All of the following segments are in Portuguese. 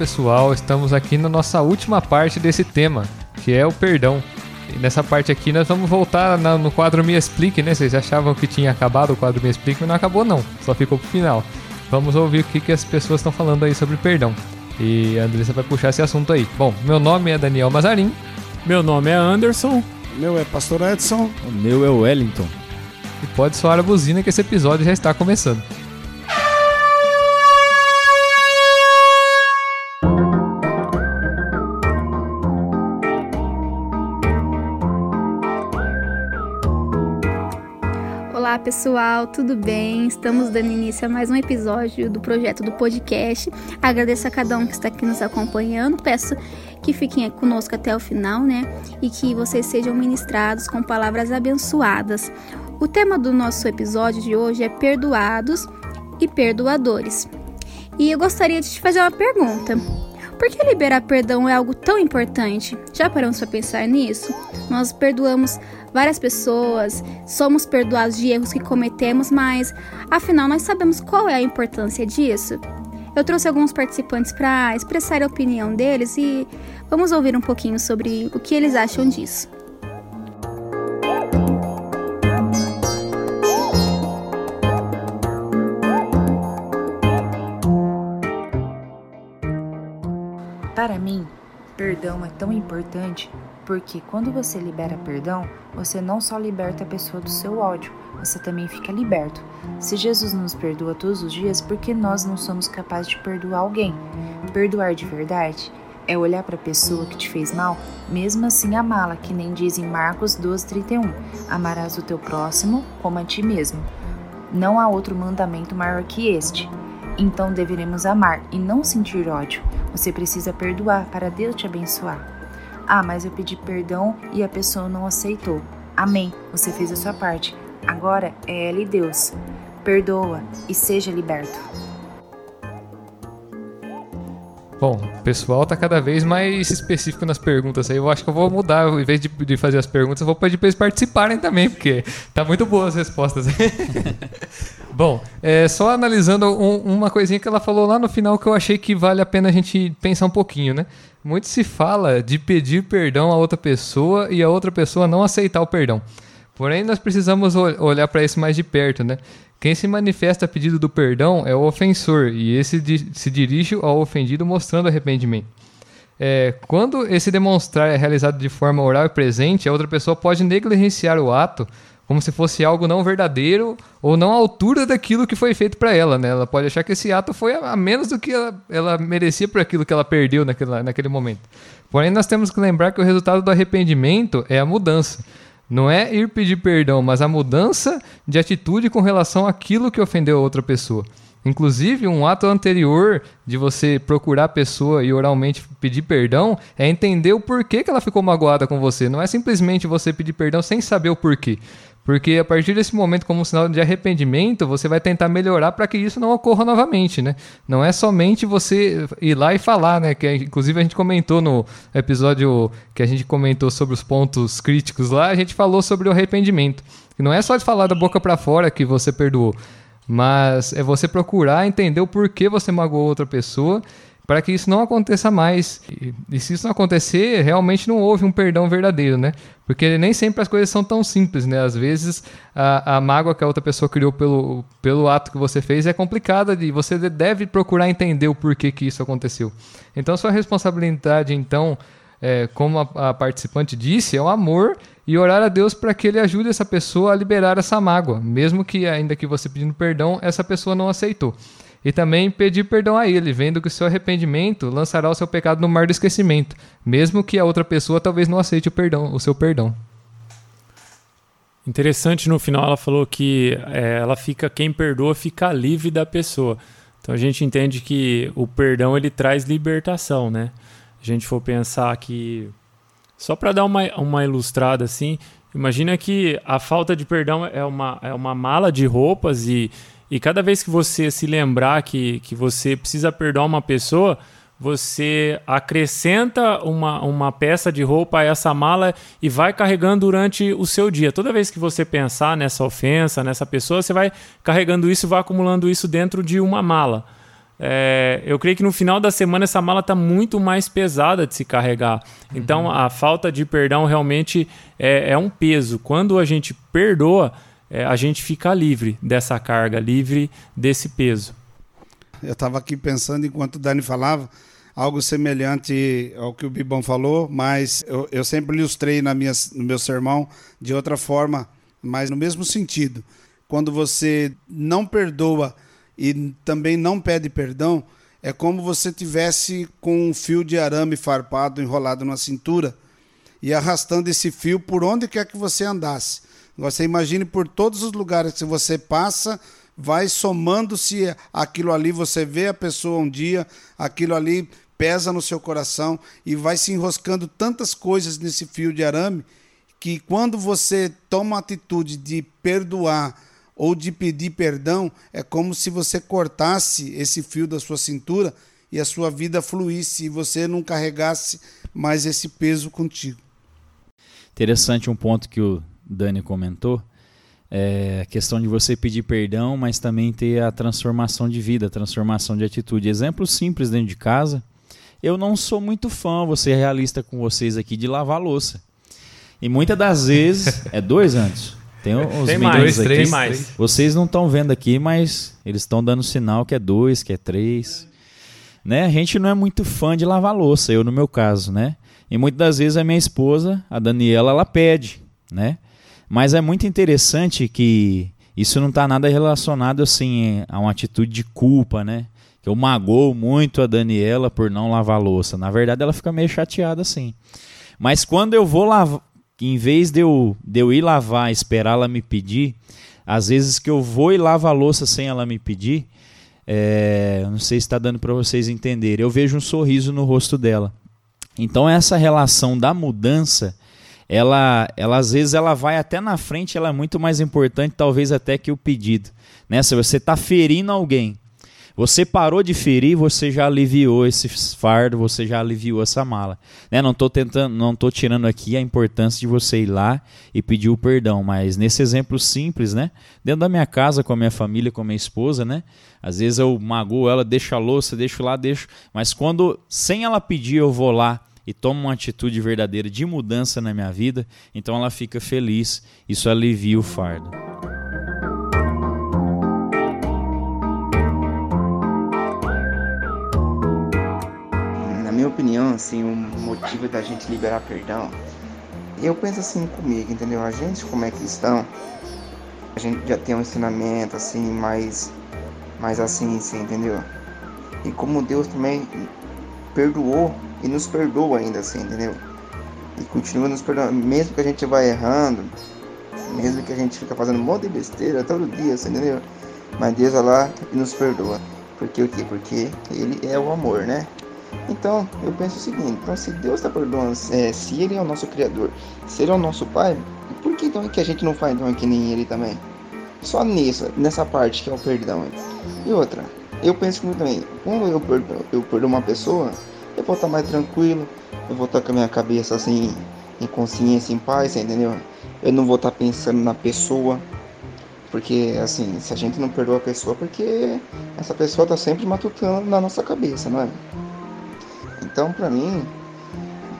pessoal, estamos aqui na nossa última parte desse tema, que é o perdão. E nessa parte aqui nós vamos voltar na, no quadro Me Explique, né? Vocês achavam que tinha acabado o quadro Me Explique, mas não acabou não, só ficou pro final. Vamos ouvir o que, que as pessoas estão falando aí sobre perdão. E a Andressa vai puxar esse assunto aí. Bom, meu nome é Daniel Mazarin. Meu nome é Anderson. Meu é Pastor Edson. O meu é o Wellington. E pode soar a buzina que esse episódio já está começando. Pessoal, tudo bem? Estamos dando início a mais um episódio do projeto do podcast. Agradeço a cada um que está aqui nos acompanhando. Peço que fiquem conosco até o final, né? E que vocês sejam ministrados com palavras abençoadas. O tema do nosso episódio de hoje é perdoados e perdoadores. E eu gostaria de te fazer uma pergunta. Por que liberar perdão é algo tão importante? Já paramos para pensar nisso? Nós perdoamos várias pessoas, somos perdoados de erros que cometemos, mas afinal nós sabemos qual é a importância disso? Eu trouxe alguns participantes para expressar a opinião deles e vamos ouvir um pouquinho sobre o que eles acham disso. Para mim, perdão é tão importante porque quando você libera perdão, você não só liberta a pessoa do seu ódio, você também fica liberto. Se Jesus nos perdoa todos os dias, por que nós não somos capazes de perdoar alguém? Perdoar de verdade é olhar para a pessoa que te fez mal, mesmo assim amá-la, que nem diz em Marcos 12:31, amarás o teu próximo como a ti mesmo. Não há outro mandamento maior que este. Então deveremos amar e não sentir ódio. Você precisa perdoar para Deus te abençoar. Ah, mas eu pedi perdão e a pessoa não aceitou. Amém, você fez a sua parte. Agora é ela e Deus. Perdoa e seja liberto. Bom, o pessoal tá cada vez mais específico nas perguntas aí. Eu acho que eu vou mudar, em vez de, de fazer as perguntas, eu vou pedir para eles participarem também, porque tá muito boas as respostas. Bom, é, só analisando um, uma coisinha que ela falou lá no final que eu achei que vale a pena a gente pensar um pouquinho, né? Muito se fala de pedir perdão a outra pessoa e a outra pessoa não aceitar o perdão. Porém, nós precisamos olhar para isso mais de perto, né? Quem se manifesta a pedido do perdão é o ofensor, e esse se dirige ao ofendido mostrando arrependimento. É, quando esse demonstrar é realizado de forma oral e presente, a outra pessoa pode negligenciar o ato como se fosse algo não verdadeiro ou não à altura daquilo que foi feito para ela, né? Ela pode achar que esse ato foi a menos do que ela, ela merecia por aquilo que ela perdeu naquele, naquele momento. Porém, nós temos que lembrar que o resultado do arrependimento é a mudança. Não é ir pedir perdão, mas a mudança de atitude com relação àquilo que ofendeu a outra pessoa. Inclusive, um ato anterior de você procurar a pessoa e oralmente pedir perdão é entender o porquê que ela ficou magoada com você. Não é simplesmente você pedir perdão sem saber o porquê. Porque a partir desse momento, como um sinal de arrependimento, você vai tentar melhorar para que isso não ocorra novamente, né? Não é somente você ir lá e falar, né? Que inclusive a gente comentou no episódio que a gente comentou sobre os pontos críticos lá, a gente falou sobre o arrependimento. E não é só de falar da boca para fora que você perdoou, mas é você procurar entender o porquê você magoou outra pessoa para que isso não aconteça mais. E, e, se isso não acontecer, realmente não houve um perdão verdadeiro, né? Porque nem sempre as coisas são tão simples, né? Às vezes a, a mágoa que a outra pessoa criou pelo, pelo ato que você fez é complicada e você deve procurar entender o porquê que isso aconteceu. Então, sua responsabilidade, então, é, como a, a participante disse, é o amor e orar a Deus para que ele ajude essa pessoa a liberar essa mágoa, mesmo que ainda que você pedindo perdão, essa pessoa não aceitou e também pedir perdão a ele, vendo que o seu arrependimento lançará o seu pecado no mar do esquecimento, mesmo que a outra pessoa talvez não aceite o perdão, o seu perdão. Interessante no final ela falou que é, ela fica quem perdoa fica livre da pessoa. Então a gente entende que o perdão ele traz libertação, né? A gente for pensar que só para dar uma, uma ilustrada assim, imagina que a falta de perdão é uma, é uma mala de roupas e e cada vez que você se lembrar que, que você precisa perdoar uma pessoa, você acrescenta uma, uma peça de roupa a essa mala e vai carregando durante o seu dia. Toda vez que você pensar nessa ofensa, nessa pessoa, você vai carregando isso e vai acumulando isso dentro de uma mala. é, eu creio que no final da semana essa mala está muito mais pesada de se carregar. Então uhum. a falta de perdão realmente é, é, um peso. Quando a gente perdoa, é, a gente fica livre dessa carga, livre desse peso. Eu estava aqui pensando enquanto o Dani falava, algo semelhante ao que o Bibão falou, mas eu, eu sempre ilustrei na minha, no meu sermão de outra forma, mas no mesmo sentido. Quando você não perdoa e também não pede perdão, é como você tivesse com um fio de arame farpado enrolado na cintura e arrastando esse fio por onde quer que você andasse. Você imagine por todos os lugares que você passa, vai somando-se aquilo ali, você vê a pessoa um dia, aquilo ali pesa no seu coração e vai se enroscando tantas coisas nesse fio de arame que quando você toma a atitude de perdoar ou de pedir perdão, é como se você cortasse esse fio da sua cintura e a sua vida fluísse e você não carregasse mais esse peso contigo. Interessante um ponto que o Dani comentou, é a questão de você pedir perdão, mas também ter a transformação de vida, a transformação de atitude. Exemplo simples dentro de casa. Eu não sou muito fã, vou ser realista com vocês aqui, de lavar louça. E muitas das vezes, é dois anos, tem os tem mais, aqui. Três, mais. Vocês não estão vendo aqui, mas eles estão dando sinal que é dois, que é três. Né? A gente não é muito fã de lavar louça, eu no meu caso, né? E muitas das vezes a minha esposa, a Daniela, ela pede, né? Mas é muito interessante que isso não está nada relacionado assim a uma atitude de culpa, né? Que eu magoo muito a Daniela por não lavar louça. Na verdade, ela fica meio chateada assim. Mas quando eu vou lavar, em vez de eu, de eu ir lavar, esperar ela me pedir, às vezes que eu vou e lavo a louça sem ela me pedir, é, não sei se está dando para vocês entenderem, eu vejo um sorriso no rosto dela. Então essa relação da mudança, ela, ela às vezes ela vai até na frente, ela é muito mais importante talvez até que o pedido. Né? Se você está ferindo alguém, você parou de ferir, você já aliviou esse fardo, você já aliviou essa mala. Né? Não estou tentando, não estou tirando aqui a importância de você ir lá e pedir o perdão, mas nesse exemplo simples, né? Dentro da minha casa, com a minha família, com a minha esposa, né? Às vezes eu magoo ela, deixo a louça, deixo lá, deixo. Mas quando, sem ela pedir, eu vou lá e tomo uma atitude verdadeira de mudança na minha vida, então ela fica feliz. Isso alivia o fardo. minha opinião, assim, o motivo da gente liberar perdão, eu penso assim comigo, entendeu? A gente, como é cristão, a gente já tem um ensinamento, assim, mais, mais assim, assim, entendeu? E como Deus também perdoou e nos perdoa ainda, assim, entendeu? E continua nos perdoando, mesmo que a gente vá errando, mesmo que a gente fica fazendo um monte de besteira todo dia, assim, entendeu? Mas Deus vai lá e nos perdoa. Porque o quê? Porque Ele é o amor, né? Então, eu penso o seguinte: então, se Deus está perdoando, é, se Ele é o nosso Criador, se Ele é o nosso Pai, por que então é que a gente não faz então que nem Ele também? Só nisso, nessa parte que é o perdão. E outra, eu penso muito também: quando eu perdoo, eu perdoo uma pessoa, eu vou estar mais tranquilo, eu vou estar com a minha cabeça assim, em consciência, em paz, entendeu? Eu não vou estar pensando na pessoa, porque assim, se a gente não perdoa a pessoa, porque essa pessoa está sempre matutando na nossa cabeça, não é? Então, pra mim,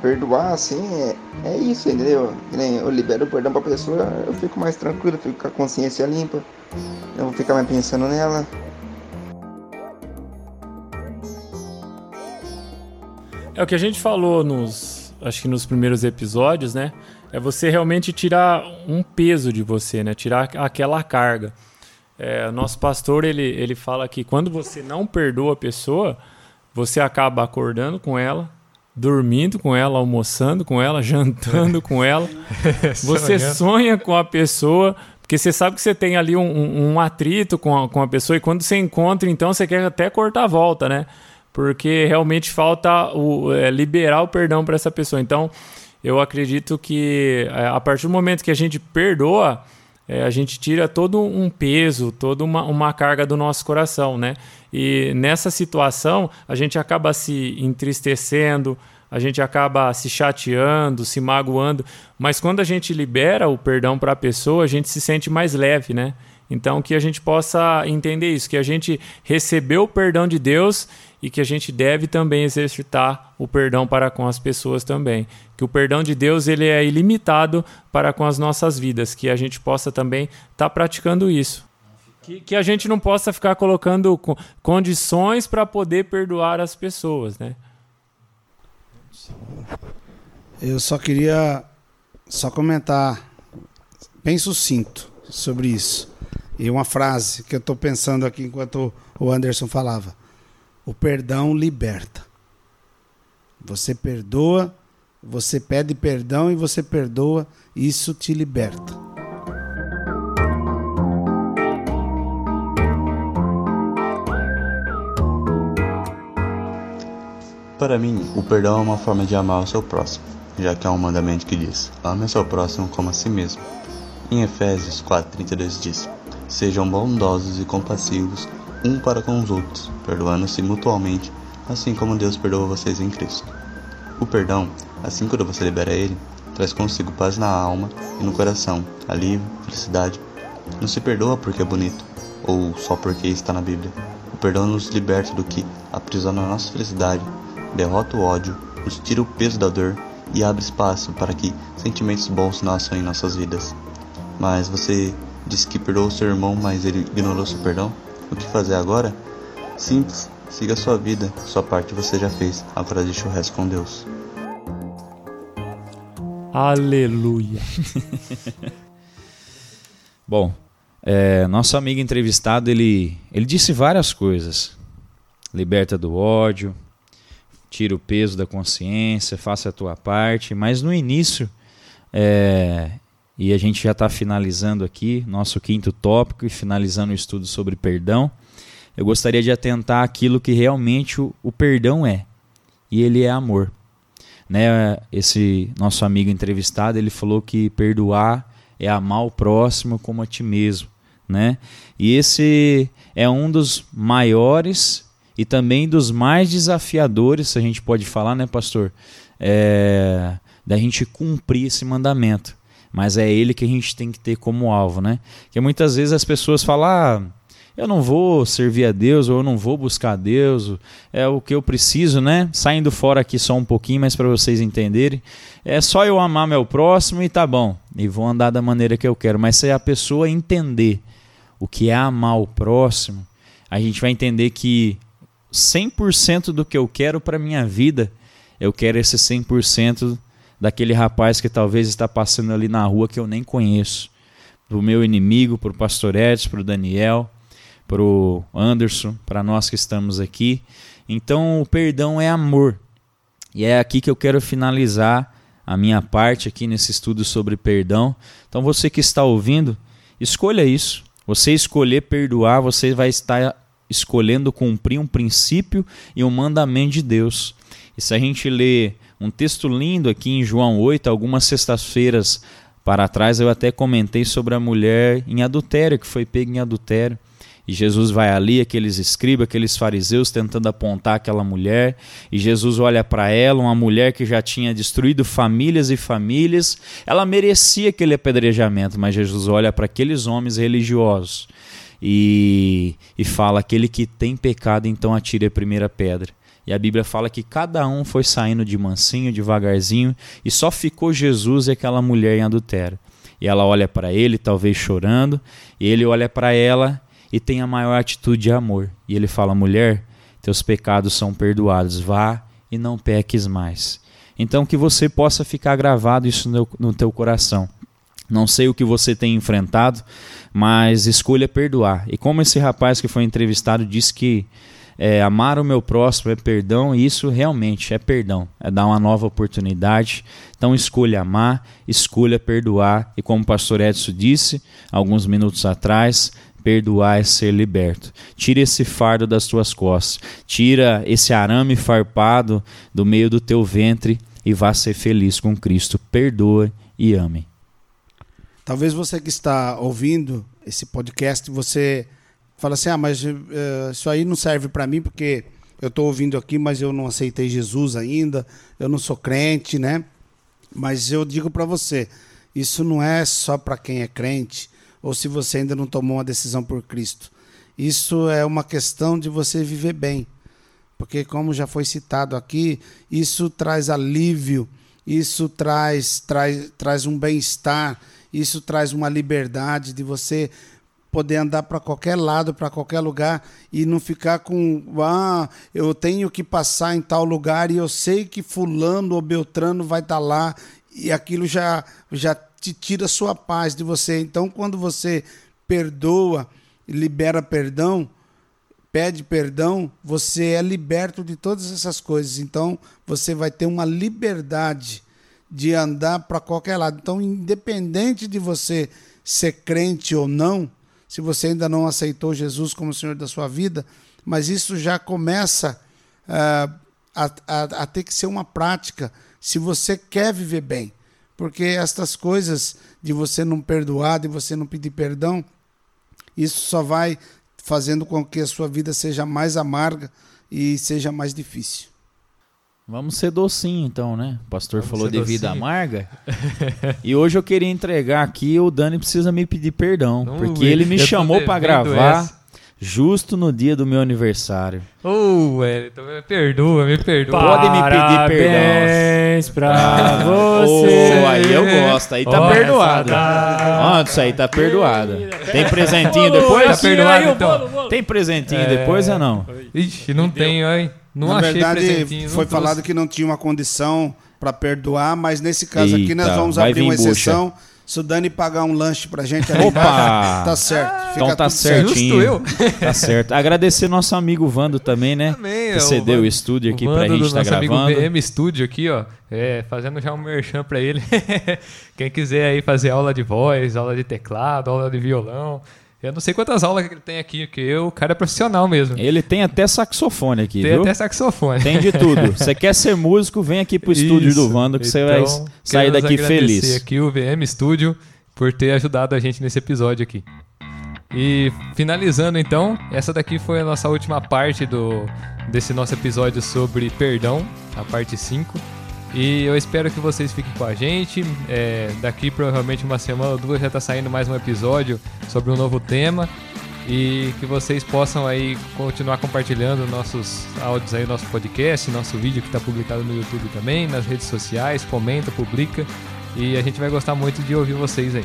perdoar assim é, é isso, entendeu? Eu libero o perdão pra pessoa, eu fico mais tranquilo, fico com a consciência limpa, eu vou ficar mais pensando nela. É o que a gente falou nos, acho que nos primeiros episódios, né? É você realmente tirar um peso de você, né? Tirar aquela carga. É, nosso pastor ele, ele fala que quando você não perdoa a pessoa, você acaba acordando com ela, dormindo com ela, almoçando com ela, jantando com ela. Você sonha com a pessoa, porque você sabe que você tem ali um, um, um atrito com a, com a pessoa e quando você encontra, então você quer até cortar a volta, né? Porque realmente falta o, é, liberar o perdão para essa pessoa. Então, eu acredito que é, a partir do momento que a gente perdoa, é, a gente tira todo um peso, toda uma, uma carga do nosso coração, né? E nessa situação, a gente acaba se entristecendo, a gente acaba se chateando, se magoando, mas quando a gente libera o perdão para a pessoa, a gente se sente mais leve, né? Então, que a gente possa entender isso, que a gente recebeu o perdão de Deus e que a gente deve também exercitar o perdão para com as pessoas também. Que o perdão de Deus ele é ilimitado para com as nossas vidas, que a gente possa também estar tá praticando isso. Que, que a gente não possa ficar colocando condições para poder perdoar as pessoas, né? Eu só queria só comentar bem sucinto sobre isso. E uma frase que eu estou pensando aqui enquanto o Anderson falava. O perdão liberta. Você perdoa, você pede perdão e você perdoa, isso te liberta. Para mim, o perdão é uma forma de amar o seu próximo, já que há um mandamento que diz: ame seu próximo como a si mesmo. Em Efésios 4:32 diz: Sejam bondosos e compassivos um para com os outros, perdoando-se mutuamente, assim como Deus perdoa vocês em Cristo. O perdão, assim quando você libera ele, traz consigo paz na alma e no coração, alívio, felicidade. Não se perdoa porque é bonito, ou só porque está na Bíblia. O perdão nos liberta do que aprisiona a nossa felicidade derrota o ódio, nos tira o peso da dor e abre espaço para que sentimentos bons nasçam em nossas vidas. Mas você disse que perdoou seu irmão, mas ele ignorou seu perdão? O que fazer agora? Simples, siga a sua vida, sua parte você já fez, agora deixa o resto com Deus. Aleluia. Bom, é, nosso amigo entrevistado ele, ele disse várias coisas. Liberta do ódio, tira o peso da consciência, faça a tua parte. Mas no início, é, e a gente já está finalizando aqui nosso quinto tópico e finalizando o estudo sobre perdão, eu gostaria de atentar aquilo que realmente o, o perdão é. E ele é amor. Né, esse nosso amigo entrevistado, ele falou que perdoar é amar o próximo como a ti mesmo, né? E esse é um dos maiores e também dos mais desafiadores, se a gente pode falar, né, pastor? É, da gente cumprir esse mandamento. Mas é ele que a gente tem que ter como alvo, né? Que muitas vezes as pessoas falam, ah, eu não vou servir a Deus ou eu não vou buscar a Deus, é o que eu preciso, né? Saindo fora aqui só um pouquinho, mas para vocês entenderem, é só eu amar meu próximo e tá bom, e vou andar da maneira que eu quero. Mas se a pessoa entender o que é amar o próximo, a gente vai entender que 100% do que eu quero para minha vida, eu quero esse 100% daquele rapaz que talvez está passando ali na rua que eu nem conheço. Para o meu inimigo, para o pastor Edson, para o Daniel, para o Anderson, para nós que estamos aqui. Então o perdão é amor. E é aqui que eu quero finalizar a minha parte aqui nesse estudo sobre perdão. Então você que está ouvindo, escolha isso. Você escolher perdoar, você vai estar escolhendo cumprir um princípio e um mandamento de Deus. E se a gente lê um texto lindo aqui em João 8, algumas sextas-feiras para trás, eu até comentei sobre a mulher em adultério, que foi pega em adultério. E Jesus vai ali, aqueles escribas, aqueles fariseus tentando apontar aquela mulher. E Jesus olha para ela, uma mulher que já tinha destruído famílias e famílias. Ela merecia aquele apedrejamento, mas Jesus olha para aqueles homens religiosos e, e fala: aquele que tem pecado, então atire a primeira pedra. E a Bíblia fala que cada um foi saindo de mansinho, devagarzinho, e só ficou Jesus e aquela mulher em adultério. E ela olha para ele, talvez chorando, e ele olha para ela e tem a maior atitude de amor. E ele fala: mulher, teus pecados são perdoados, vá e não peques mais. Então que você possa ficar gravado isso no, no teu coração. Não sei o que você tem enfrentado, mas escolha perdoar. E como esse rapaz que foi entrevistado disse que é, amar o meu próximo é perdão, e isso realmente é perdão, é dar uma nova oportunidade. Então escolha amar, escolha perdoar, e como o pastor Edson disse alguns minutos atrás, perdoar é ser liberto. Tira esse fardo das tuas costas, tira esse arame farpado do meio do teu ventre e vá ser feliz com Cristo. Perdoa e ame. Talvez você que está ouvindo esse podcast, você fala assim: ah, mas uh, isso aí não serve para mim porque eu estou ouvindo aqui, mas eu não aceitei Jesus ainda, eu não sou crente, né? Mas eu digo para você: isso não é só para quem é crente. ou se você ainda não tomou uma decisão por Cristo. Isso é uma questão de você viver bem. Porque, como já foi citado aqui, isso traz alívio, isso traz, traz, traz um bem-estar, isso traz uma liberdade de você poder andar para qualquer lado, para qualquer lugar e não ficar com, ah, eu tenho que passar em tal lugar e eu sei que fulano ou beltrano vai estar tá lá e aquilo já já te tira sua paz de você. Então, quando você perdoa, libera perdão, pede perdão, você é liberto de todas essas coisas. Então, você vai ter uma liberdade de andar para qualquer lado. Então, independente de você ser crente ou não, se você ainda não aceitou Jesus como Senhor da sua vida, mas isso já começa uh, a, a, a ter que ser uma prática se você quer viver bem. Porque estas coisas de você não perdoar, de você não pedir perdão, isso só vai fazendo com que a sua vida seja mais amarga e seja mais difícil. Vamos ser docinho então, né? O pastor Vamos falou de docinho. vida amarga. e hoje eu queria entregar aqui, o Dani precisa me pedir perdão, porque ele me chamou para gravar. Essa justo no dia do meu aniversário. Ô, oh, Wellington, me perdoa, me perdoa. Pode me pedir perdão. pra você. Oh, aí eu gosto, aí tá oh, perdoado. Tá... isso aí tá perdoado. Tem presentinho depois? Tá perdoado, então. Tem presentinho é... depois ou não? Ixi, não tem, hein? Não Na achei verdade. Foi falado que não tinha uma condição para perdoar, mas nesse caso Eita, aqui nós vamos abrir uma exceção. Bucha se o Dani pagar um lanche pra gente ali Opa! Tá certo. Fica então tá certinho. eu. Tá certo. Agradecer nosso amigo Vando também, né? Também, que cedeu o, o estúdio aqui o pra gente estar tá gravando. amigo VM Studio aqui, ó. É, fazendo já um merchan pra ele. Quem quiser aí fazer aula de voz, aula de teclado, aula de violão, eu não sei quantas aulas que ele tem aqui, porque o cara é profissional mesmo. Ele tem até saxofone aqui, tem viu? até saxofone. Tem de tudo. Você quer ser músico, vem aqui pro estúdio Isso. do Vando que então, você vai então, sair daqui feliz. aqui o VM Studio por ter ajudado a gente nesse episódio aqui. E finalizando então, essa daqui foi a nossa última parte do desse nosso episódio sobre perdão, a parte 5. E eu espero que vocês fiquem com a gente. É, daqui provavelmente uma semana ou duas já está saindo mais um episódio sobre um novo tema. E que vocês possam aí continuar compartilhando nossos áudios aí, nosso podcast, nosso vídeo que está publicado no YouTube também, nas redes sociais, comenta, publica. E a gente vai gostar muito de ouvir vocês aí.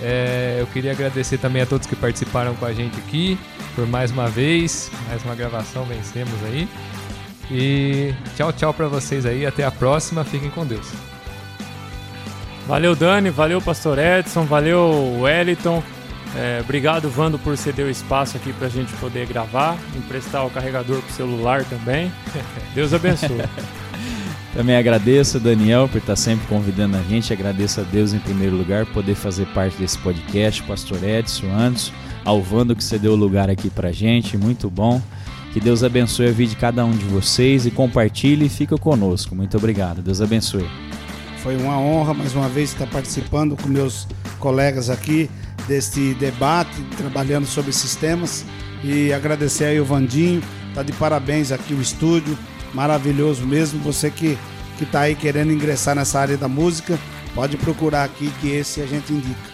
É, eu queria agradecer também a todos que participaram com a gente aqui por mais uma vez, mais uma gravação, vencemos aí. E tchau, tchau para vocês aí. Até a próxima. Fiquem com Deus. Valeu, Dani. Valeu, Pastor Edson. Valeu, Wellington. É, obrigado, Vando, por ceder o espaço aqui para a gente poder gravar. Emprestar o carregador pro celular também. Deus abençoe. também agradeço, Daniel, por estar sempre convidando a gente. Agradeço a Deus, em primeiro lugar, poder fazer parte desse podcast. Pastor Edson, Anderson, ao Vando, que cedeu o lugar aqui para gente. Muito bom. Que Deus abençoe a vida de cada um de vocês e compartilhe e fica conosco. Muito obrigado. Deus abençoe. Foi uma honra mais uma vez estar participando com meus colegas aqui deste debate, trabalhando sobre esses temas. E agradecer aí o Vandinho, tá de parabéns aqui o estúdio, maravilhoso mesmo. Você que que está aí querendo ingressar nessa área da música, pode procurar aqui que esse a gente indica.